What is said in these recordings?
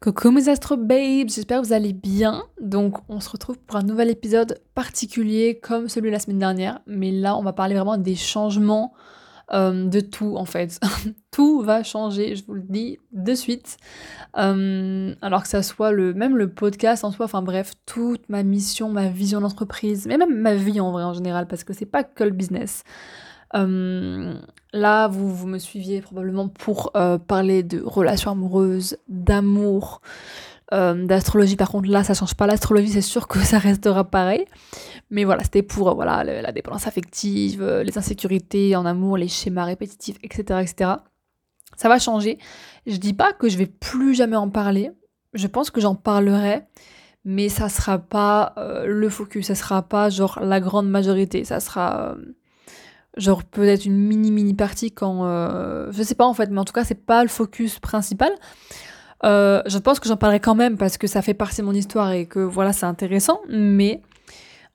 Coucou mes astro babes, j'espère que vous allez bien. Donc on se retrouve pour un nouvel épisode particulier comme celui de la semaine dernière. Mais là on va parler vraiment des changements euh, de tout en fait. tout va changer, je vous le dis de suite. Euh, alors que ça soit le, même le podcast en soi, enfin bref, toute ma mission, ma vision d'entreprise, mais même ma vie en vrai en général, parce que c'est pas que le business. Euh, là, vous, vous me suiviez probablement pour euh, parler de relations amoureuses, d'amour, euh, d'astrologie. Par contre, là, ça change pas l'astrologie, c'est sûr que ça restera pareil. Mais voilà, c'était pour voilà, la dépendance affective, les insécurités en amour, les schémas répétitifs, etc., etc. Ça va changer. Je dis pas que je vais plus jamais en parler. Je pense que j'en parlerai, mais ça sera pas le focus, ça sera pas genre la grande majorité. Ça sera genre peut-être une mini mini partie quand euh, je sais pas en fait mais en tout cas c'est pas le focus principal. Euh, je pense que j'en parlerai quand même parce que ça fait partie de mon histoire et que voilà c'est intéressant mais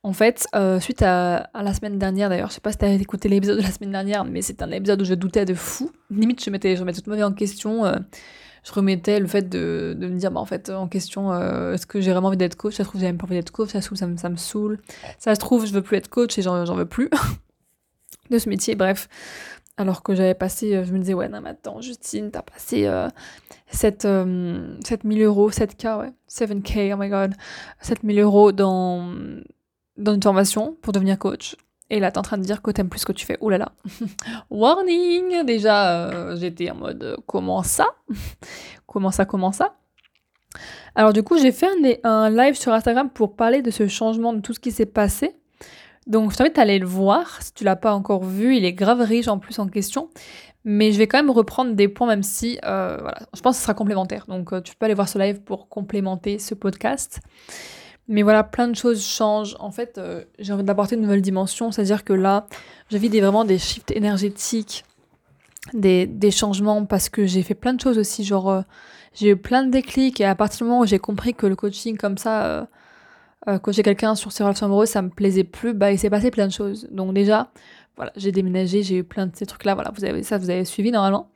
en fait euh, suite à, la semaine dernière d'ailleurs je sais pas si t'as écouté l'épisode de la semaine dernière mais c'est un épisode où je doutais de fou. Limite je mettais je remettais toute ma vie en question je remettais le fait de, de me dire bah, en fait en question est-ce que j'ai vraiment envie d'être coach? Ça se trouve j'ai même pas envie d'être coach. Ça se trouve ça me, ça me saoule. Ça se trouve je veux plus être coach et j'en veux plus de ce métier, bref. Alors que j'avais passé, euh, je me disais, ouais, non, mais attends, Justine, t'as passé euh, 7, 7000 euh, euros, 7K, ouais, 7K, oh my god, 7000 euros dans, dans une formation pour devenir coach. Et là, t'es en train de dire que t'aimes plus ce que tu fais. Ouh là là. Warning Déjà, euh, j'étais en mode, comment ça? Comment ça, comment ça? Alors du coup, j'ai fait un live sur Instagram pour parler de ce changement, de tout ce qui s'est passé. Donc je t'invite à aller le voir si tu l'as pas encore vu. Il est grave riche en plus en question. Mais je vais quand même reprendre des points, même si euh, voilà, je pense que ce sera complémentaire. Donc euh, tu peux aller voir ce live pour complémenter ce podcast. Mais voilà, plein de choses changent. En fait, euh, j'ai envie d'apporter une nouvelle dimension. C'est-à-dire que là, je vis des, vraiment des shifts énergétiques, des, des changements, parce que j'ai fait plein de choses aussi. Genre, j'ai eu plein de déclics. Et à partir du moment où j'ai compris que le coaching comme ça euh, j'ai quelqu'un sur ses relations amoureuses, ça me plaisait plus, bah il s'est passé plein de choses. Donc déjà, voilà, j'ai déménagé, j'ai eu plein de ces trucs-là, voilà, vous avez ça, vous avez suivi normalement.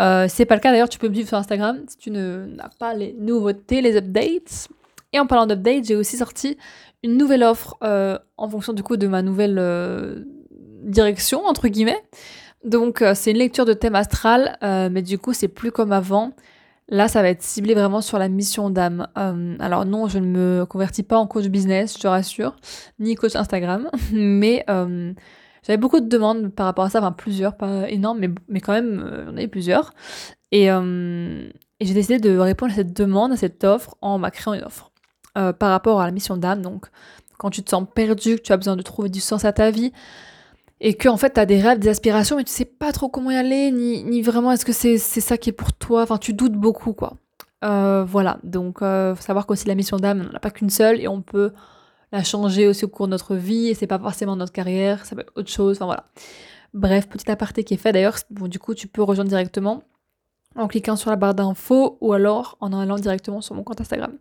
Euh, c'est pas le cas d'ailleurs, tu peux me suivre sur Instagram si tu n'as pas les nouveautés, les updates. Et en parlant d'updates, j'ai aussi sorti une nouvelle offre euh, en fonction du coup de ma nouvelle euh, direction entre guillemets. Donc euh, c'est une lecture de thème astral, mais du coup c'est plus comme avant. Là, ça va être ciblé vraiment sur la mission d'âme. Euh, alors non, je ne me convertis pas en coach business, je te rassure, ni coach Instagram, mais euh, j'avais beaucoup de demandes par rapport à ça, enfin plusieurs, pas énormes, mais, mais quand même, euh, on plusieurs. Et, et j'ai décidé de répondre à cette demande, à cette offre, en m'a créant une offre par rapport à la mission d'âme. Donc, quand tu te sens perdu, que tu as besoin de trouver du sens à ta vie, et que en fait t'as des rêves, des aspirations, mais tu sais pas trop comment y aller, ni, ni vraiment est-ce que c'est ça qui est pour toi, enfin tu doutes beaucoup quoi. Euh, voilà, donc euh, faut savoir qu'aussi la mission d'âme, on n'en a pas qu'une seule et on peut la changer aussi au cours de notre vie et c'est pas forcément notre carrière, ça peut être autre chose, enfin voilà. Bref, petit aparté qui est fait d'ailleurs, bon du coup tu peux rejoindre directement en cliquant sur la barre d'infos ou alors en allant directement sur mon compte Instagram.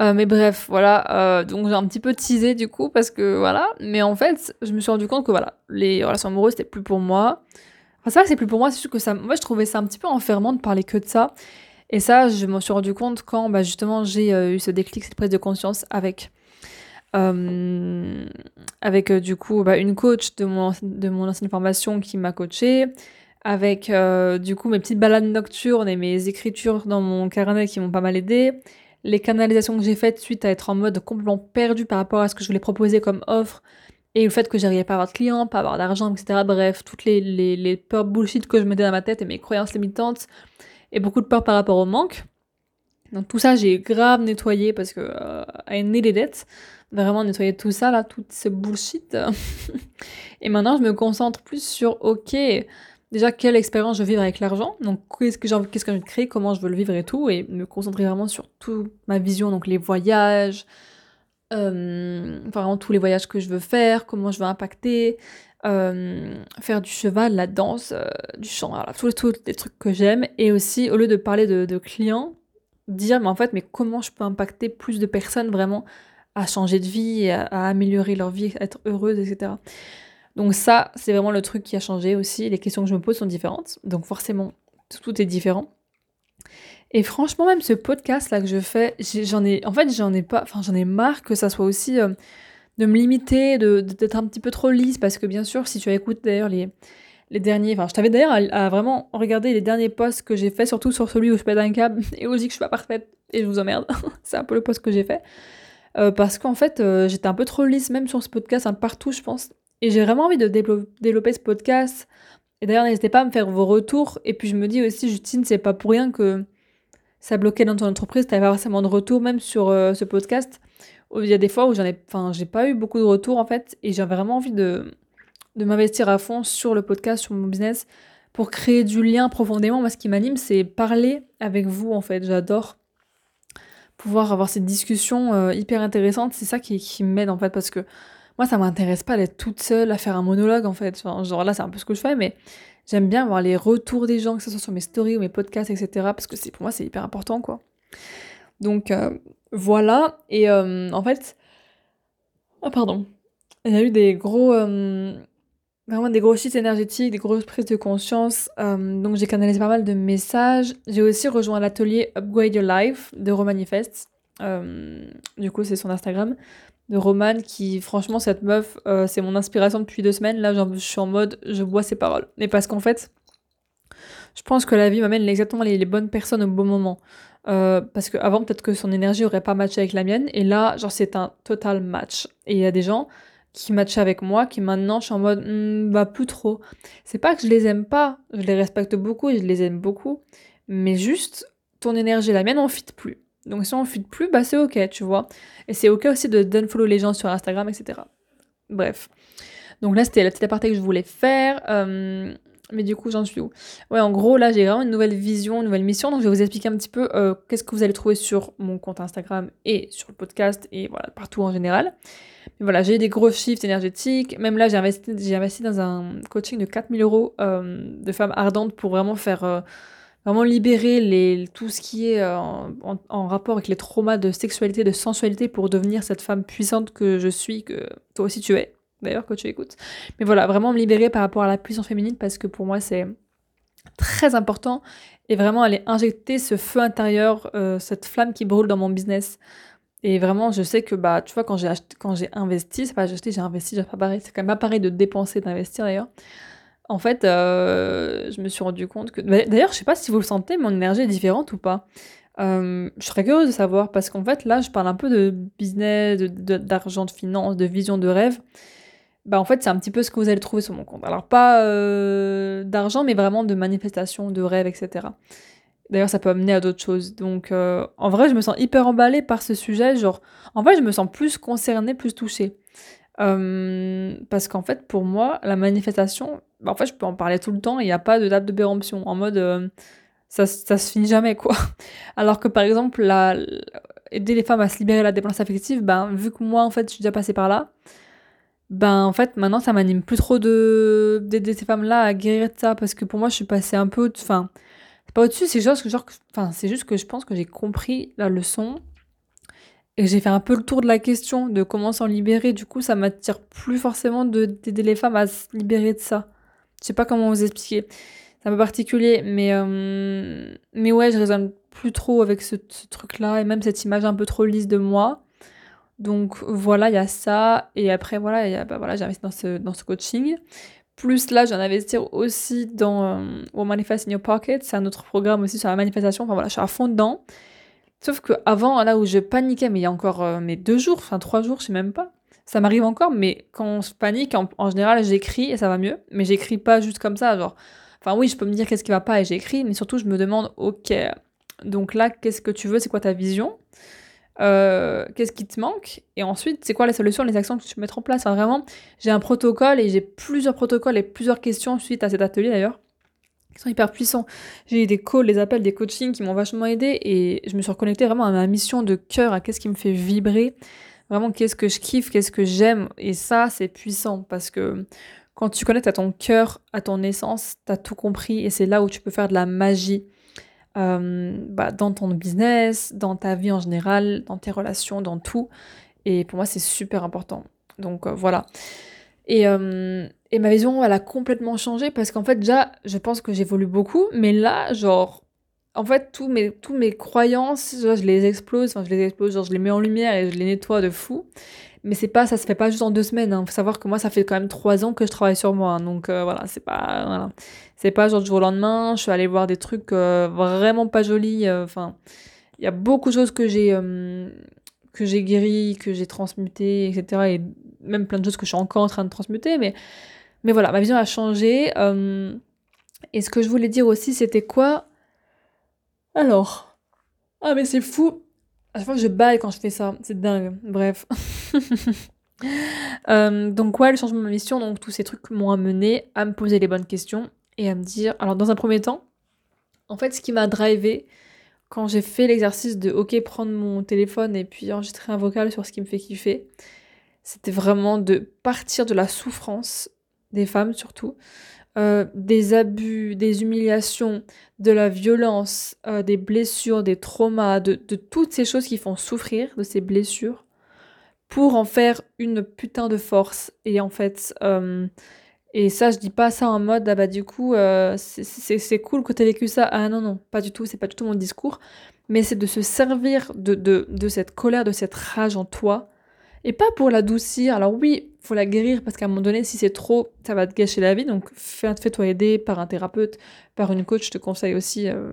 Euh, mais bref, voilà. Euh, donc j'ai un petit peu teasé du coup parce que voilà. Mais en fait, je me suis rendu compte que voilà, les relations amoureuses c'était plus pour moi. Enfin, c'est vrai que c'est plus pour moi. C'est sûr que ça. Moi, je trouvais ça un petit peu enfermant de parler que de ça. Et ça, je me suis rendu compte quand bah, justement j'ai euh, eu ce déclic, cette prise de conscience avec. avec du coup bah, une coach de mon, de mon ancienne formation qui m'a coachée, avec du coup mes petites balades nocturnes et mes écritures dans mon carnet qui m'ont pas mal aidé, les canalisations que j'ai faites suite à être en mode complètement perdu par rapport à ce que je voulais proposer comme offre, et le fait que j'arrivais pas à avoir de clients, pas à avoir d'argent, etc. Bref, toutes les, les, les, peurs bullshit que je mettais dans ma tête et mes croyances limitantes, et beaucoup de peur par rapport au manque. Donc tout ça, j'ai grave nettoyé parce que euh, I needed it. Vraiment nettoyer tout ça, là, tout ce bullshit. et maintenant, je me concentre plus sur, ok, déjà quelle expérience je veux vivre avec l'argent, donc qu'est-ce que j'ai envie, qu'est-ce que de créer, comment je veux le vivre et tout, et me concentrer vraiment sur toute ma vision, donc les voyages, euh, vraiment tous les voyages que je veux faire, comment je veux impacter, euh, faire du cheval, la danse, euh, du chant, voilà, tous, tous les trucs que j'aime, et aussi au lieu de parler de, clients, dire mais en fait mais comment je peux impacter plus de personnes vraiment à changer de vie, à, à améliorer leur vie, à être heureuse, etc. Donc ça, c'est vraiment le truc qui a changé aussi. Les questions que je me pose sont différentes. Donc forcément, tout est différent. Et franchement, même ce podcast là que je fais, j'en ai, en fait, j'en ai pas, enfin, j'en ai marre que ça soit aussi euh, de me limiter, d'être un petit peu trop lisse, parce que bien sûr, si tu écoutes d'ailleurs les les derniers, enfin, je t'avais d'ailleurs à, vraiment regarder les derniers posts que j'ai fait, surtout sur celui où je pète un câble et où je dis que je suis pas parfaite et je vous emmerde. C'est un peu le post que j'ai fait. Euh, parce qu'en fait, euh, j'étais un peu trop lisse même sur ce podcast, un partout, je pense. Et j'ai vraiment envie de développer ce podcast. Et d'ailleurs, n'hésitez pas à me faire vos retours. Et puis, je me dis aussi, Justine, c'est pas pour rien que ça bloquait dans ton entreprise, t'avais pas forcément de retour, même sur euh, ce podcast. Il y a des fois où j'en ai, enfin, j'ai pas eu beaucoup de retours en fait, et j'ai vraiment envie de, de m'investir à fond sur le podcast, sur mon business, pour créer du lien profondément. Moi, ce qui m'anime, c'est parler avec vous en fait. J'adore pouvoir avoir cette discussion euh, hyper intéressante. C'est ça qui m'aide en fait, parce que moi, ça m'intéresse pas d'être toute seule à faire un monologue en fait. genre là, c'est un peu ce que je fais, mais J'aime bien voir les retours des gens, que ce soit sur mes stories ou mes podcasts, etc. Parce que c'est pour moi, c'est hyper important, quoi. Donc euh, voilà. Et euh, en fait, oh pardon, il y a eu des gros, euh, vraiment des gros shifts énergétiques, des grosses prises de conscience. donc j'ai canalisé pas mal de messages. J'ai aussi rejoint l'atelier Upgrade Your Life de Romanifest. du coup, c'est son Instagram de Romane qui, franchement, cette meuf, euh, c'est mon inspiration depuis deux semaines. Là, je suis en mode, je bois ses paroles. Mais parce qu'en fait, je pense que la vie m'amène exactement les, bonnes personnes au bon moment. Euh, parce qu'avant, peut-être que son énergie aurait pas matché avec la mienne. Et là, genre, c'est un total match. Et il y a des gens qui matchaient avec moi, qui maintenant, je suis en mode, hmm, bah, plus trop. C'est pas que je les aime pas, je les respecte beaucoup et je les aime beaucoup. Mais juste, ton énergie et la mienne, on fit plus. Donc si on fuit plus, bah c'est ok, tu vois. Et c'est ok aussi de follow les gens sur Instagram, etc. Bref. Donc là, c'était la petite aparté que je voulais faire. Euh, mais du coup, j'en suis où? Ouais, en gros, là, j'ai vraiment une nouvelle vision, une nouvelle mission. Donc, je vais vous expliquer un petit peu euh, qu'est-ce que vous allez trouver sur mon compte Instagram et sur le podcast et voilà, partout en général. Mais voilà, j'ai des gros shifts énergétiques. Même là, j'ai investi, investi dans un coaching de 4000 euros euh, de femmes ardentes pour vraiment faire vraiment libérer tout ce qui est euh, en, rapport avec les traumas de sexualité, de sensualité pour devenir cette femme puissante que je suis, que toi aussi tu es, d'ailleurs, quand tu écoutes. Mais voilà, vraiment me libérer par rapport à la puissance féminine parce que pour moi c'est très important et vraiment aller injecter ce feu intérieur, euh, cette flamme qui brûle dans mon business. Et vraiment, je sais que, bah, tu vois, quand j'ai quand j'ai investi, c'est pas acheté, j'ai investi, j'ai pas pareil, c'est quand même pas de dépenser, d'investir d'ailleurs. En fait, euh, je me suis rendu compte que. D'ailleurs, je sais pas si vous le sentez, mon énergie est différente ou pas. Euh, je serais curieuse de savoir parce qu'en fait, là, je parle un peu de business, d'argent, de, finance, de vision, de rêve. Bah, en fait, c'est un petit peu ce que vous allez trouver sur mon compte. Alors, pas euh, d'argent, mais vraiment de manifestation, de rêve, etc. D'ailleurs, ça peut amener à d'autres choses. Donc, en vrai, je me sens hyper emballée par ce sujet. Genre, en fait, je me sens plus concernée, plus touchée. Parce qu'en fait, pour moi, la manifestation, bah, en fait, je peux en parler tout le temps, il n'y a pas de date de péremption. En mode, euh, ça, ça se finit jamais, quoi. Alors que par exemple, la, aider les femmes à se libérer de la dépendance affective, ben, vu que moi, en fait, je suis déjà passée par là, ben, en fait, maintenant, ça m'anime plus trop de d'aider ces femmes-là à guérir de ça, parce que pour moi, je suis passée un peu, enfin, c'est pas au-dessus, c'est que, genre, enfin, c'est juste que je pense que j'ai compris la leçon, et j'ai fait un peu le tour de la question de comment s'en libérer, du coup, ça m'attire plus forcément d'aider les femmes à se libérer de ça. Je sais pas comment vous expliquer. C'est un peu particulier, mais, euh, mais ouais, je résonne plus trop avec ce, truc-là et même cette image un peu trop lisse de moi. Donc voilà, il y a ça. Et après, voilà, bah, voilà j'ai investi dans ce, dans ce coaching. Plus là, j'en investir aussi dans euh, Manifest in Your Pocket. C'est un autre programme aussi sur la manifestation. Enfin voilà, je suis à fond dedans. Sauf que avant, là où je paniquais, mais il y a encore euh, mes deux jours, enfin trois jours, je sais même pas. Ça m'arrive encore, mais quand on se panique, en, général, j'écris et ça va mieux. Mais j'écris pas juste comme ça, genre. Enfin, oui, je peux me dire qu'est-ce qui va pas et j'écris, mais surtout, je me demande, ok, donc là, qu'est-ce que tu veux C'est quoi ta vision euh, Qu'est-ce qui te manque Et ensuite, c'est quoi les solutions, les actions que tu peux mettre en place Vraiment, j'ai un protocole et j'ai plusieurs protocoles et plusieurs questions suite à cet atelier d'ailleurs qui sont hyper puissants. J'ai eu des calls, des appels, des coachings qui m'ont vachement aidé et je me suis reconnectée vraiment à ma mission de cœur, à qu'est-ce qui me fait vibrer, vraiment qu'est-ce que je kiffe, qu'est-ce que j'aime. Et ça, c'est puissant parce que quand tu connectes à ton cœur, à ton essence, t'as tout compris et c'est là où tu peux faire de la magie. Euh, bah, dans ton business, dans ta vie en général, dans tes relations, dans tout. Et pour moi, c'est super important. Donc euh, voilà. Et, euh, et, ma vision, elle a complètement changé parce qu'en fait, déjà, je pense que j'évolue beaucoup, mais là, genre, en fait, tous mes, tous mes croyances, je les explose, enfin, je les explose, genre, je les mets en lumière et je les nettoie de fou. Mais c'est pas, ça se fait pas juste en deux semaines. Il hein. faut savoir que moi, ça fait quand même trois ans que je travaille sur moi. Hein. donc euh, voilà, c'est pas, voilà. c'est pas genre du jour au lendemain. Je suis allée voir des trucs euh, vraiment pas jolis. Euh, enfin, il y a beaucoup de choses que j'ai que j'ai guéri, que j'ai transmuté, etc. Et même plein de choses que je suis encore en train de transmuter. Mais, mais voilà, ma vision a changé. et ce que je voulais dire aussi, c'était quoi? Alors. Ah, mais c'est fou. À chaque fois que je baille quand je fais ça. C'est dingue. Bref. Euh, donc, ouais, le changement de ma mission, donc tous ces trucs m'ont amené à me poser les bonnes questions et à me dire. Alors, dans un premier temps, en fait, ce qui m'a drivé quand j'ai fait l'exercice de OK, prendre mon téléphone et puis enregistrer un vocal sur ce qui me fait kiffer, c'était vraiment de partir de la souffrance des femmes surtout, euh, des abus, des humiliations, de la violence, euh, des blessures, des traumas, de, toutes ces choses qui font souffrir, de ces blessures, pour en faire une putain de force. Et en fait, euh, et ça, je dis pas ça en mode, ah bah du coup, c'est cool que tu aies vécu ça. Ah non, non, pas du tout, c'est pas du tout mon discours. Mais c'est de se servir de, de cette colère, de cette rage en toi, et pas pour l'adoucir. Alors oui, faut la guérir parce qu'à un moment donné, si c'est trop, ça va te gâcher la vie. Donc fais-toi aider par un thérapeute, par une coach. Je te conseille aussi, euh,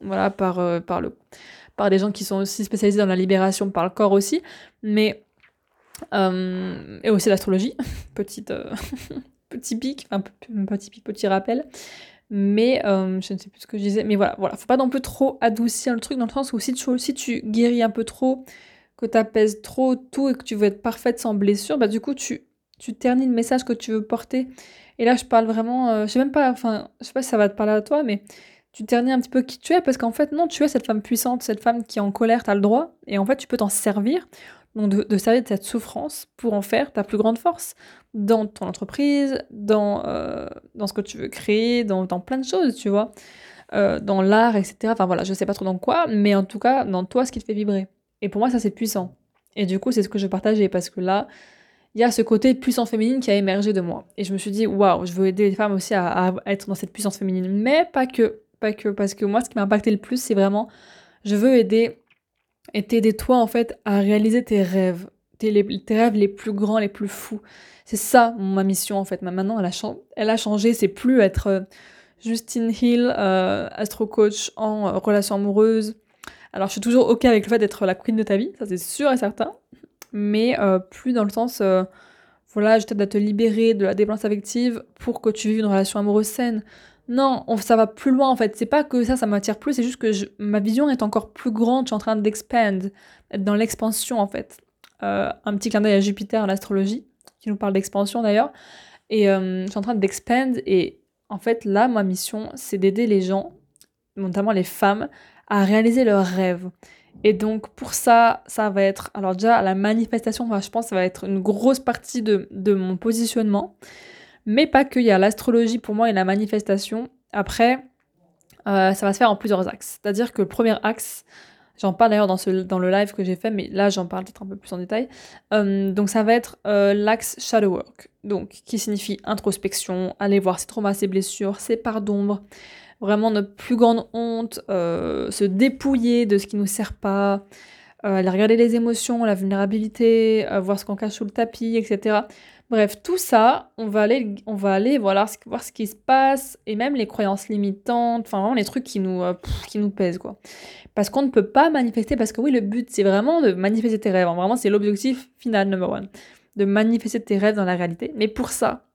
voilà, par, euh, par, le, par des gens qui sont aussi spécialisés dans la libération par le corps aussi. Mais euh, et aussi l'astrologie, petite petit pic, enfin petit pic, petit rappel. Mais je ne sais plus ce que je disais. Mais voilà, voilà, faut pas non plus trop adoucir le truc dans le sens où si tu, si tu guéris un peu trop que tu apaises trop tout et que tu veux être parfaite sans blessure, bah du coup tu, tu ternis le message que tu veux porter. Et là je parle vraiment, euh, je sais même pas, enfin je sais pas si ça va te parler à toi, mais tu ternis un petit peu qui tu es parce qu'en fait non, tu es cette femme puissante, cette femme qui est en colère, tu as le droit, et en fait tu peux t'en servir, donc de, servir de cette souffrance pour en faire ta plus grande force dans ton entreprise, dans, euh, dans ce que tu veux créer, dans, plein de choses, tu vois. Euh, dans l'art, etc. Enfin voilà, je sais pas trop dans quoi, mais en tout cas, dans toi, ce qui te fait vibrer. Et pour moi, ça, c'est puissant. Et du coup, c'est ce que je partageais parce que là, il y a ce côté puissance féminine qui a émergé de moi. Et je me suis dit, waouh, je veux aider les femmes aussi à, être dans cette puissance féminine. Mais pas que, pas que, parce que moi, ce qui m'a impacté le plus, c'est vraiment, je veux aider et t'aider toi, en fait, à réaliser tes rêves, tes, rêves les plus grands, les plus fous. C'est ça, ma mission, en fait. Maintenant, elle a, elle a changé. C'est plus être euh, Justine Hill, euh, astro coach en relation amoureuse, alors, je suis toujours OK avec le fait d'être la queen de ta vie, ça c'est sûr et certain, mais euh, plus dans le sens, euh, voilà, je t'aide à te libérer de la dépendance affective pour que tu vives une relation amoureuse saine. Non, ça va plus loin en fait. C'est pas que ça, ça m'attire plus, c'est juste que ma vision est encore plus grande. Je suis en train d'expand, dans l'expansion en fait. Euh, un petit clin d'œil à Jupiter, l'astrologie, qui nous parle d'expansion d'ailleurs. Et je suis en train d'expand et en fait là, ma mission, c'est d'aider les gens, notamment les femmes, à réaliser leurs rêves. Et donc pour ça, ça va être, alors déjà la manifestation, je pense, ça va être une grosse partie de, mon positionnement. Mais pas que, il y a l'astrologie pour moi et la manifestation. Après, euh, ça va se faire en plusieurs axes. C'est-à-dire que le premier axe, j'en parle d'ailleurs dans, dans le live que j'ai fait, mais là j'en parle peut-être un peu plus en détail. Euh, donc ça va être euh, l'axe shadow work, donc qui signifie introspection, aller voir ses traumas, ses blessures, ses parts d'ombre, vraiment notre plus grande honte, euh, se dépouiller de ce qui nous sert pas, euh, aller regarder les émotions, la vulnérabilité, euh, voir ce qu'on cache sous le tapis, etc. Bref, tout ça, on va aller, on va aller voilà, voir ce qui se passe, et même les croyances limitantes, enfin vraiment les trucs qui nous, qui nous pèsent, quoi. Parce qu'on ne peut pas manifester, parce que oui, le but, c'est vraiment de manifester tes rêves. Hein. Vraiment, c'est l'objectif final, number one. De manifester tes rêves dans la réalité. Mais pour ça,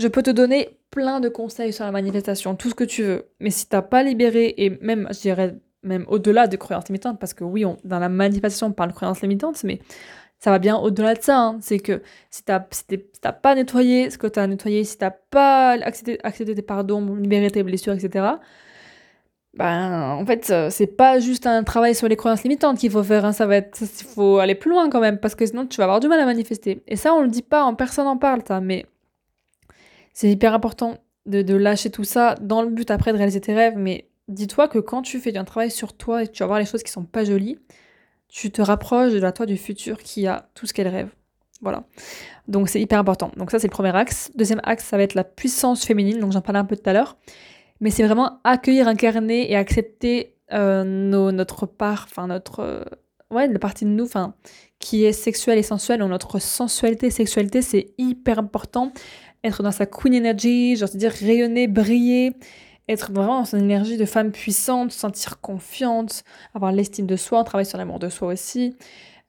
je peux te donner plein de conseils sur la manifestation, tout ce que tu veux. Mais si t'as pas libéré, et même, je dirais, même au-delà de croyances limitantes, parce que oui, dans la manifestation, on parle de croyances limitantes, mais ça va bien au-delà de ça. Hein. C'est que si t'as si pas nettoyé ce que tu as nettoyé, si t'as pas accepté, tes pardons, libéré tes blessures, etc., ben, en fait, c'est pas juste un travail sur les croyances limitantes qu'il faut faire, hein. ça va être, il faut aller plus loin quand même, parce que sinon tu vas avoir du mal à manifester. Et ça, on le dit pas, en personne n'en parle, ça, mais c'est hyper important de, lâcher tout ça dans le but après de réaliser tes rêves. Mais dis-toi que quand tu fais un travail sur toi et tu vas voir les choses qui sont pas jolies, tu te rapproches de la toi du futur qui a tout ce qu'elle rêve. Voilà. Donc c'est hyper important. Donc ça c'est le premier axe. Deuxième axe, ça va être la puissance féminine. Donc j'en parlais un peu tout à l'heure. mais c'est vraiment accueillir, incarner et accepter euh, nos, notre part, enfin notre, euh, ouais, la partie de nous, enfin, qui est sexuelle et sensuelle, ou notre sensualité, sexualité, c'est hyper important. Être dans sa queen energy, genre dire rayonner, briller, être vraiment dans son énergie de femme puissante, se sentir confiante, avoir l'estime de soi, travailler sur l'amour de soi aussi.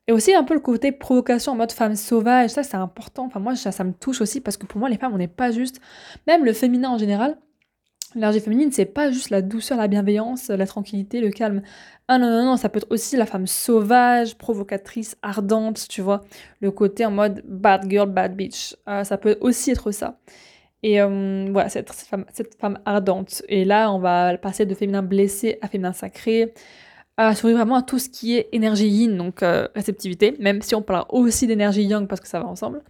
Et aussi un peu le côté provocation en mode femme sauvage, ça c'est important. Enfin moi ça, ça me touche aussi parce que pour moi les femmes on n'est pas juste, même le féminin en général, L'énergie féminine, c'est pas juste la douceur, la bienveillance, la tranquillité, le calme. Ah non, non, non, ça peut être aussi la femme sauvage, provocatrice, ardente, tu vois. Le côté en mode bad girl, bad bitch. Ah, ça peut aussi être ça. Et euh, voilà, cette, femme, ardente. Et là, on va passer de féminin blessé à féminin sacré, à s'ouvrir vraiment à tout ce qui est énergie yin, donc euh, réceptivité, même si on parle aussi d'énergie yang parce que ça va ensemble.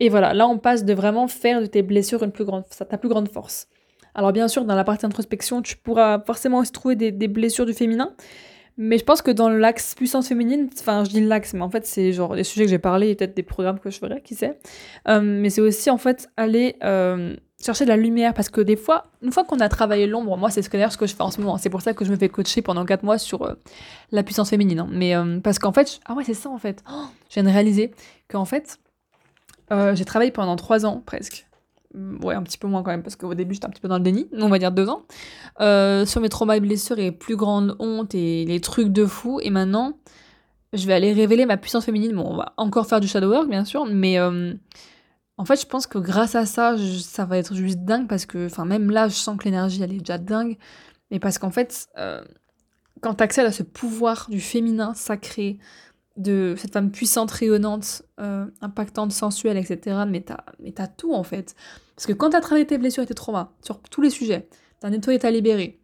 Et voilà, là, on passe de vraiment faire de tes blessures une ta plus grande force. Alors bien sûr, dans la partie introspection, tu pourras forcément aussi trouver des, blessures du féminin. Mais je pense que dans l'axe puissance féminine, enfin je dis l'axe, mais en fait c'est genre des sujets que j'ai parlé peut-être des programmes que je ferai, qui sait. Euh, mais c'est aussi en fait aller euh, chercher de la lumière parce que des fois, une fois qu'on a travaillé l'ombre, moi c'est ce que d'ailleurs ce que je fais en ce moment, c'est pour ça que je me fais coacher pendant 4 mois sur euh, la puissance féminine. Hein. Mais parce qu'en fait, ah ouais c'est ça en fait, oh, je viens de réaliser qu'en fait j'ai travaillé pendant 3 ans presque ouais, un petit peu moins quand même, parce qu'au début j'étais un petit peu dans le déni, on va dire deux ans, euh, sur mes traumas et blessures et plus grande honte et les trucs de fou. Et maintenant, je vais aller révéler ma puissance féminine. Bon, on va encore faire du shadow work, bien sûr, mais euh, en fait, je pense que grâce à ça, ça va être juste dingue parce que, enfin, même là, je sens que l'énergie, elle est déjà dingue. Mais parce qu'en fait, euh, quand tu accèdes à ce pouvoir du féminin sacré, de cette femme puissante, rayonnante, impactante, sensuelle, etc., mais t'as, mais t'as tout en fait. Parce que quand tu as travaillé tes blessures et tes traumas sur tous les sujets, tu as nettoyé, tu as libéré,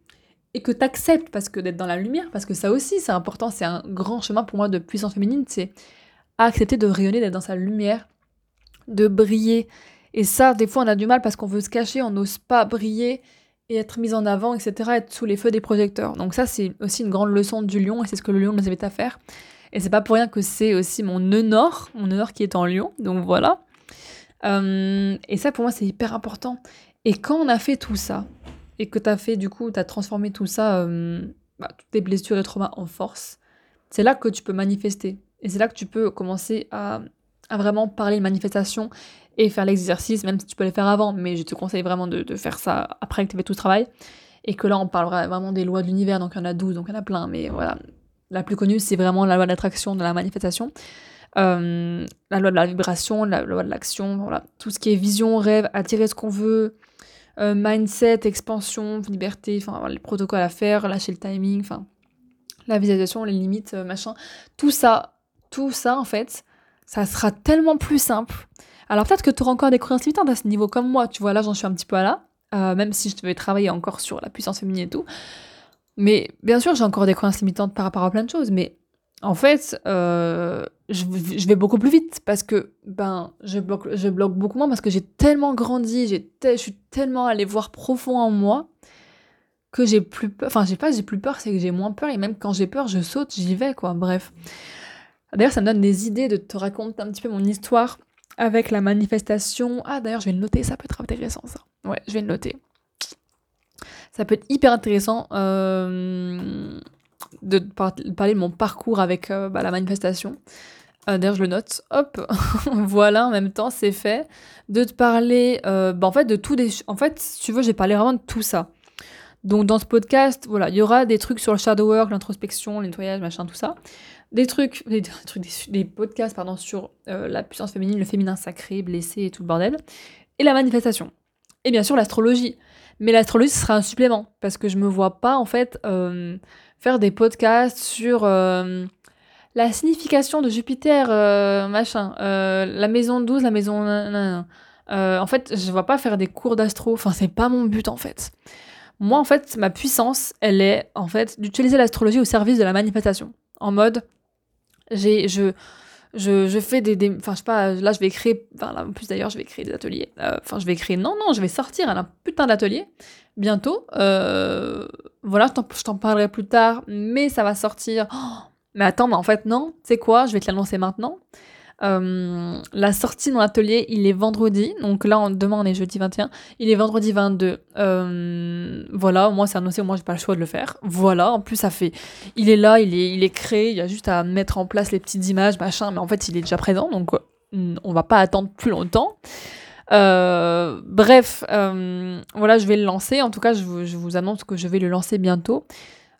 et que tu acceptes parce que d'être dans la lumière, parce que ça aussi c'est important, c'est un grand chemin pour moi de puissance féminine, c'est accepter de rayonner, d'être dans sa lumière, de briller. Et ça, des fois on a du mal parce qu'on veut se cacher, on n'ose pas briller et être mise en avant, etc., être sous les feux des projecteurs. Donc ça c'est aussi une grande leçon du lion et c'est ce que le lion nous invite à faire. Et c'est pas pour rien que c'est aussi mon nœud nord, mon nœud nord qui est en lion, donc voilà. Euh, et ça, pour moi, c'est hyper important. Et quand on a fait tout ça, et que tu as fait, du coup, tu as transformé tout ça, euh, bah, toutes tes blessures et traumas en force, c'est là que tu peux manifester. Et c'est là que tu peux commencer à, à vraiment parler de manifestation et faire l'exercice, même si tu peux le faire avant, mais je te conseille vraiment de, de faire ça après que tu aies fait tout ce travail. Et que là, on parlera vraiment des lois de l'univers, donc il y en a 12, donc il y en a plein, mais voilà. La plus connue, c'est vraiment la loi de l'attraction, de la manifestation. Euh, la loi de la vibration, la loi de l'action, voilà. Tout ce qui est vision, rêve, attirer ce qu'on veut, euh, mindset, expansion, liberté, enfin les protocoles à faire, lâcher le timing, enfin la visualisation, les limites, euh, machin. Tout ça, tout ça en fait, ça sera tellement plus simple. Alors peut-être que tu auras encore des croyances limitantes à ce niveau comme moi, tu vois, là j'en suis un petit peu à là, même si je devais travailler encore sur la puissance féminine et tout. Mais bien sûr, j'ai encore des croyances limitantes par rapport à plein de choses, mais en fait, euh, je, vais beaucoup plus vite parce que ben, je, bloque, beaucoup moins parce que j'ai tellement grandi, je suis tellement allée voir profond en moi que j'ai plus peur. Enfin, j'ai pas j'ai plus peur, c'est que j'ai moins peur et même quand j'ai peur, je saute, j'y vais quoi. Bref. D'ailleurs, ça me donne des idées de te raconter un petit peu mon histoire avec la manifestation. Ah, d'ailleurs, je vais le noter, ça peut être intéressant ça. Ouais, je vais le noter. Ça peut être hyper intéressant. Euh de parler de mon parcours avec euh, bah, la manifestation. Euh, d'ailleurs, je le note. Hop, voilà, en même temps, c'est fait. De te parler, bah, en fait, de tout des. En fait, si tu veux, j'ai parlé vraiment de tout ça. Donc, dans ce podcast, voilà, il y aura des trucs sur le shadow work, l'introspection, le nettoyage, machin, tout ça. Des trucs, des, trucs, des, podcasts, pardon, sur la puissance féminine, le féminin sacré, blessé et tout le bordel. Et la manifestation. Et bien sûr, l'astrologie. Mais l'astrologie, ce sera un supplément. Parce que je me vois pas, en fait, faire des podcasts sur euh, la signification de Jupiter, euh, machin, euh, la maison 12, la maison... en fait, je ne vais pas faire des cours d'astro, enfin, c'est pas mon but en fait. Moi, en fait, ma puissance, elle est en fait d'utiliser l'astrologie au service de la manifestation. En mode, j'ai, je, je, fais des, enfin je sais pas là je vais créer enfin là en plus d'ailleurs je vais créer des ateliers enfin je vais créer non non je vais sortir un putain d'atelier bientôt. Euh, voilà, je t'en parlerai plus tard, mais ça va sortir. Oh, mais attends, mais en fait, non, c'est quoi Je vais te l'annoncer maintenant. La sortie de mon atelier, il est vendredi. Donc là, demain, on est jeudi 21. Il est vendredi 22. voilà, moi, c'est annoncé. Moi, j'ai pas le choix de le faire. Voilà, en plus, ça fait. Il est là, il est, il est créé. Il y a juste à mettre en place les petites images, machin. Mais en fait, il est déjà présent. Donc, on va pas attendre plus longtemps. Euh, bref, euh, voilà, je vais le lancer. En tout cas, je vous, annonce que je vais le lancer bientôt.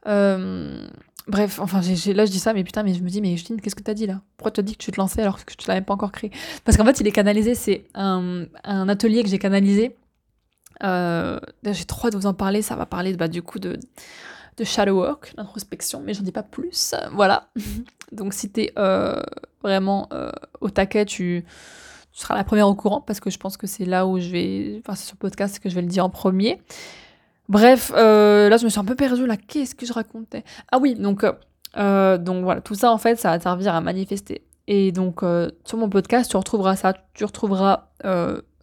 Euh, bref, enfin, là, je dis ça, mais putain, mais je me dis, mais Justine, qu'est-ce que t'as dit là? Pourquoi tu as dit que tu te lançais alors que tu l'avais pas encore créé? Parce qu'en fait, il est canalisé, c'est un, atelier que j'ai canalisé. j'ai trop hâte de vous en parler. Ça va parler bah, du coup de, de shadow work, d'introspection, mais j'en dis pas plus. Voilà. Donc, si t'es vraiment au taquet, tu tu seras la première au courant parce que je pense que c'est là où je vais. Enfin, c'est sur le podcast que je vais le dire en premier. Bref, euh, là, je me suis un peu perdue. Là, qu'est-ce que je racontais? Ah oui, donc, euh, donc voilà, tout ça, en fait, ça va servir à manifester. Et donc, euh, sur mon podcast, tu retrouveras ça. Tu retrouveras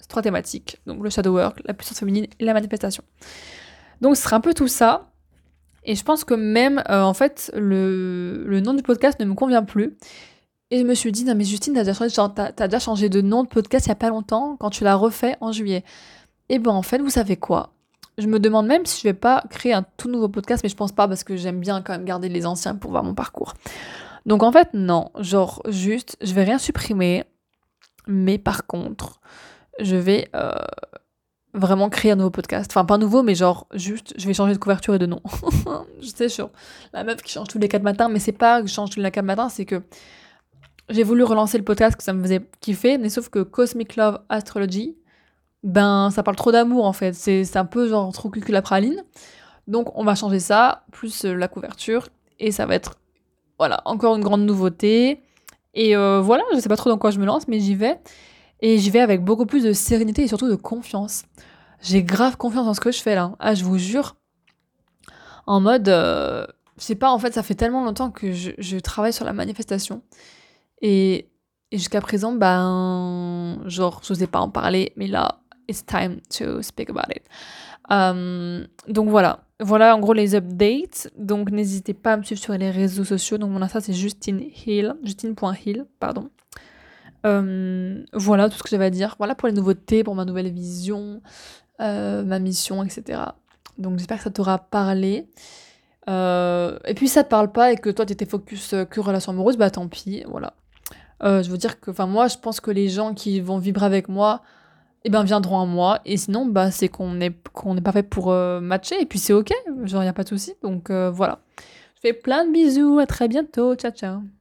trois thématiques donc le shadow work, la puissance féminine et la manifestation. Donc, ce sera un peu tout ça. Et je pense que même, en fait, le, le nom du podcast ne me convient plus. Et je me suis dit, non mais Justine, t'as déjà, changé, de nom de podcast il y a pas longtemps quand tu l'as refait en juillet. Et ben en fait, vous savez quoi? Je me demande même si je vais pas créer un tout nouveau podcast, mais je pense pas parce que j'aime bien quand même garder les anciens pour voir mon parcours. Donc en fait, non, genre juste, je vais rien supprimer, mais par contre, je vais euh, vraiment créer un nouveau podcast. Enfin, pas nouveau, mais genre juste, je vais changer de couverture et de nom. je sais, la meuf qui change tous les quatre matins, mais c'est pas que je change tous les quatre matins, c'est que j'ai voulu relancer le podcast que ça me faisait kiffer, mais sauf que Cosmic Love Astrology, ben ça parle trop d'amour en fait. C'est un peu genre trop cucul la praline. Donc on va changer ça, plus euh, la couverture, et ça va être voilà, encore une grande nouveauté. Et euh, voilà, je sais pas trop dans quoi je me lance, mais j'y vais. Et j'y vais avec beaucoup plus de sérénité et surtout de confiance. J'ai grave confiance en ce que je fais là. Ah, je vous jure. En mode, euh, je sais pas, en fait, ça fait tellement longtemps que je, je travaille sur la manifestation. Et, jusqu'à présent, ben, genre, je n'osais pas en parler, mais là, it's time to speak about it. Euh, donc voilà, voilà en gros les updates. Donc n'hésitez pas à me suivre sur les réseaux sociaux. Donc mon Insta c'est Justine Hill, Justine.hill, pardon. Euh, voilà tout ce que j'avais à dire. Voilà pour les nouveautés, pour ma nouvelle vision, euh, ma mission, etc. Donc j'espère que ça t'aura parlé. et puis si ça te parle pas et que toi tu étais focus que relation amoureuse, bah tant pis, voilà. Je veux dire que, enfin, moi, je pense que les gens qui vont vibrer avec moi, eh ben, viendront à moi. Et sinon, bah, c'est qu'on n'est pas fait pour euh, matcher. Et puis, c'est OK. Genre, n'y a pas de souci. Donc, euh, voilà. Je fais plein de bisous. À très bientôt. Ciao, ciao.